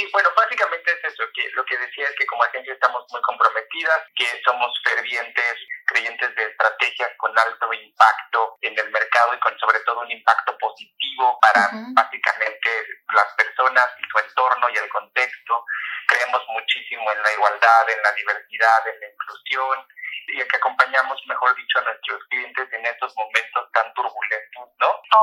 Sí, bueno, básicamente es eso, que lo que decía es que como agencia estamos muy comprometidas, que somos fervientes creyentes de estrategias con alto impacto en el mercado y con sobre todo un impacto positivo para básicamente las personas y su entorno y el contexto. Creemos muchísimo en la igualdad, en la diversidad, en la inclusión y en que acompañamos, mejor dicho, a nuestros clientes en estos momentos tan turbulentos, ¿no? Esto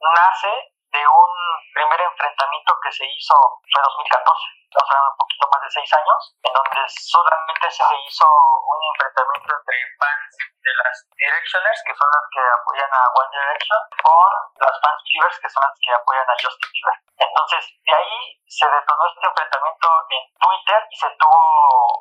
nace de un primer enfrentamiento que se hizo fue 2014, o sea, un poquito más de seis años, en donde solamente se hizo un enfrentamiento entre fans de las Directioners, que son las que apoyan a One Direction, con las fans Believers, que son las que apoyan a Justin Bieber. Entonces, de ahí se detonó este enfrentamiento en Twitter y se tuvo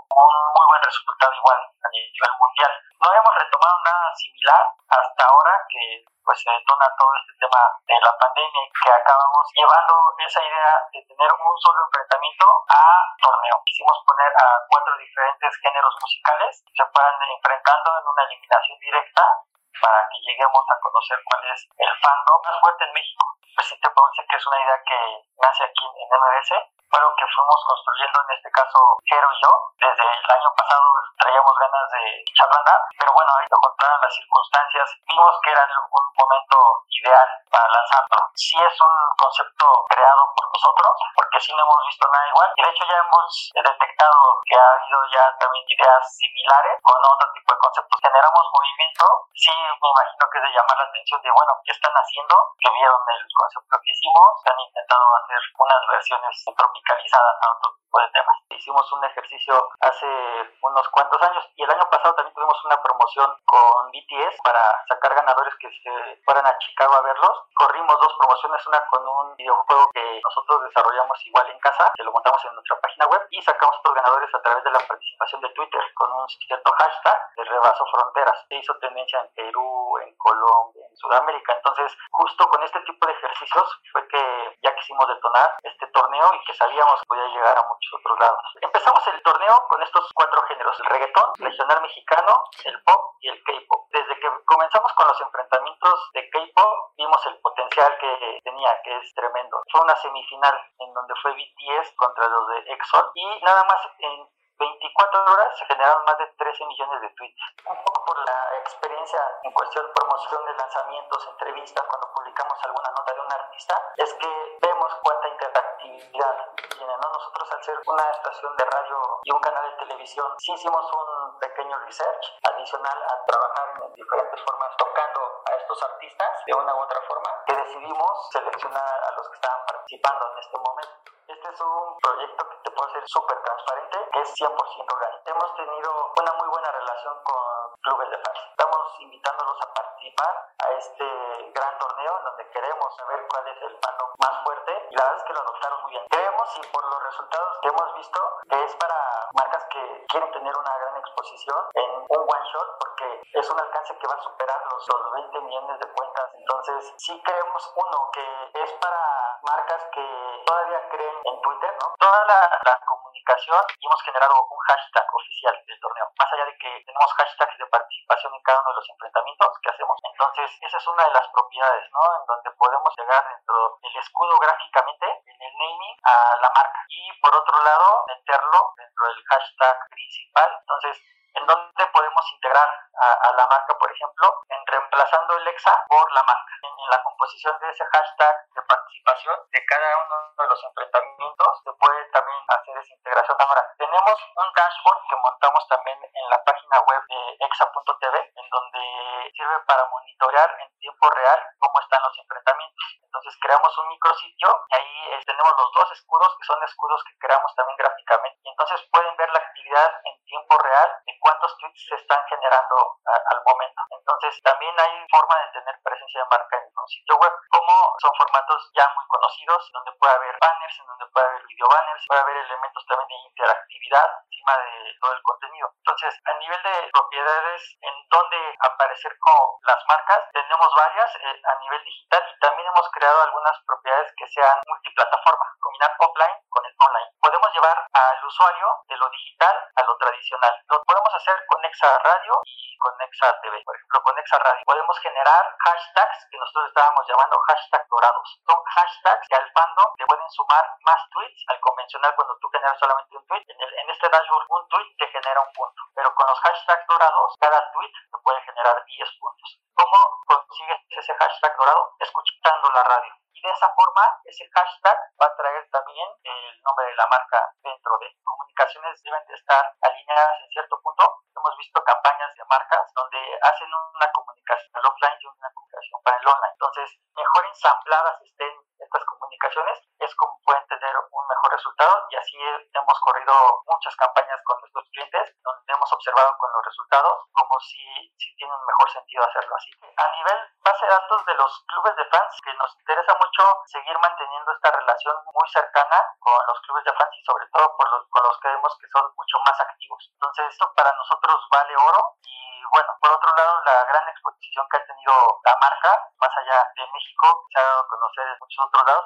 un muy resultado igual a nivel mundial. No habíamos retomado nada similar hasta ahora que pues se detona todo este tema de la pandemia y que acabamos llevando esa idea de tener un solo enfrentamiento a torneo. Quisimos poner a cuatro diferentes géneros musicales que se fueran enfrentando en una eliminación directa para que lleguemos a conocer cuál es el fandom más fuerte en México. Pues sí te puedo decir que es una idea que nace aquí en MBS, pero que fuimos construyendo en este caso Jero y yo. Desde el año pasado traíamos ganas de echar andar, pero bueno, lo contrario las circunstancias, vimos que era un momento ideal para lanzarlo. Sí es un concepto creado por nosotros, porque sí no hemos visto nada igual, y de hecho ya hemos detectado que ha habido ya también ideas similares con otro tipo de conceptos. Generamos movimiento, sí me imagino que es de llamar la atención de, bueno, ¿qué están haciendo? Que vieron el concepto que hicimos, han intentado hacer unas versiones tropicalizadas a otro tipo de temas. Hicimos un ejercicio hace unos cuantos años y el año pasado también tuvimos una promoción con BTS para sacar ganadores que se fueran a Chicago a verlos. Corrimos dos promociones, una con un videojuego que nosotros desarrollamos igual en casa, que lo montamos en nuestra página web y sacamos otros ganadores a través de la participación de Twitter con un cierto hashtag de Rebaso Fronteras. Se hizo tendencia en Perú, en Colombia, en Sudamérica. Entonces, justo con este tipo de ejercicios fue que ya quisimos detonar este torneo y que sabíamos que podía llegar a muchos otros lados. Empezamos el torneo con estos cuatro géneros, el reggaetón, regional mexicano, el pop y el K-pop. Desde que comenzamos con los enfrentamientos de K-pop, vimos el potencial que tenía, que es tremendo. Fue una semifinal en donde fue BTS contra los de EXO y nada más en 24 horas se generaron más de 13 millones de tweets. Un poco por la experiencia en cuestión de promoción de lanzamientos, entrevistas, cuando publicamos alguna nota de un artista, es que vemos cuánta interactividad tiene. ¿no? Nosotros al ser una estación de radio y un canal de televisión, sí hicimos un pequeño research adicional a trabajar en diferentes formas tocando a estos artistas de una u otra forma, que decidimos seleccionar a los que estaban participando en este momento. Este es un proyecto que te puedo ser súper transparente, que es 100% orgánico. Hemos tenido una muy buena relación con clubes de fans. Estamos invitándolos a participar a este gran torneo en donde queremos saber cuál es el fandom más fuerte la verdad es que lo adoptaron muy bien. Creemos y por los resultados que hemos visto que es para marcas que quieren tener una gran exposición en un one shot porque es un alcance que va a superar los, los 20 millones de cuentas. Entonces sí creemos uno que es para marcas que todavía creen en Twitter, ¿no? Toda la, la, comunicación y hemos generado un hashtag oficial del torneo, más allá de que tenemos hashtags de participación en cada uno de los enfrentamientos que hacemos. Entonces, esa es una de las propiedades, ¿no? En donde podemos llegar dentro del escudo en el naming, a la marca. Y por otro lado, meterlo dentro del hashtag principal. Entonces, en donde podemos integrar a, a, la marca, por ejemplo, en reemplazando el EXA por la marca. En, en, la composición de ese hashtag de participación de cada uno de los enfrentamientos se puede también hacer esa integración. Ahora, tenemos un dashboard que montamos también en la página web de exa.tv, en donde sirve para monitorear en tiempo real cómo están los enfrentamientos. Entonces creamos un micrositio y ahí eh, tenemos los dos escudos que son escudos que creamos también gráficamente. Y entonces pueden ver la actividad en tiempo real de cuántos tweets se están generando al momento. Entonces también hay forma de tener presencia de marca en un sitio web, como son formatos ya muy conocidos, donde puede haber banners, en donde puede haber video banners, puede haber elementos también de interactividad de todo el contenido. Entonces, a nivel de propiedades en donde aparecer con las marcas, tenemos varias eh, a nivel digital y también hemos creado algunas propiedades que sean multiplataforma, combinar offline con el online. Usuario de lo digital a lo tradicional. Lo podemos hacer con Nexa Radio y con Nexa TV. Por ejemplo, con Nexa Radio podemos generar hashtags que nosotros estábamos llamando hashtags dorados. Son hashtags que al fandom le pueden sumar más tweets al convencional cuando tú generas solamente un tweet. En, en este dashboard, un tweet te genera un punto. Pero con los hashtags dorados, cada tweet te puede generar 10 puntos. ¿Cómo consigues ese hashtag dorado? Escuchando la radio. De esa forma, ese hashtag va a traer también el nombre de la marca dentro de comunicaciones deben de estar alineadas en cierto punto. Hemos visto campañas de marcas donde hacen una comunicación al offline y una comunicación para el online. Entonces, mejor ensambladas estén estas comunicaciones es como pueden tener un mejor resultado y así hemos corrido muchas campañas con nuestros clientes donde hemos observado con los resultados como si, mejor sentido hacerlo así. A nivel base de datos de los clubes de fans, que nos interesa mucho seguir manteniendo esta relación muy cercana con los clubes de fans y sobre todo por los, con los que vemos que son mucho más activos. Entonces esto para nosotros vale oro y bueno, por otro lado la gran exposición que ha tenido la marca, más allá de México, se ha dado a conocer en muchos otros lados,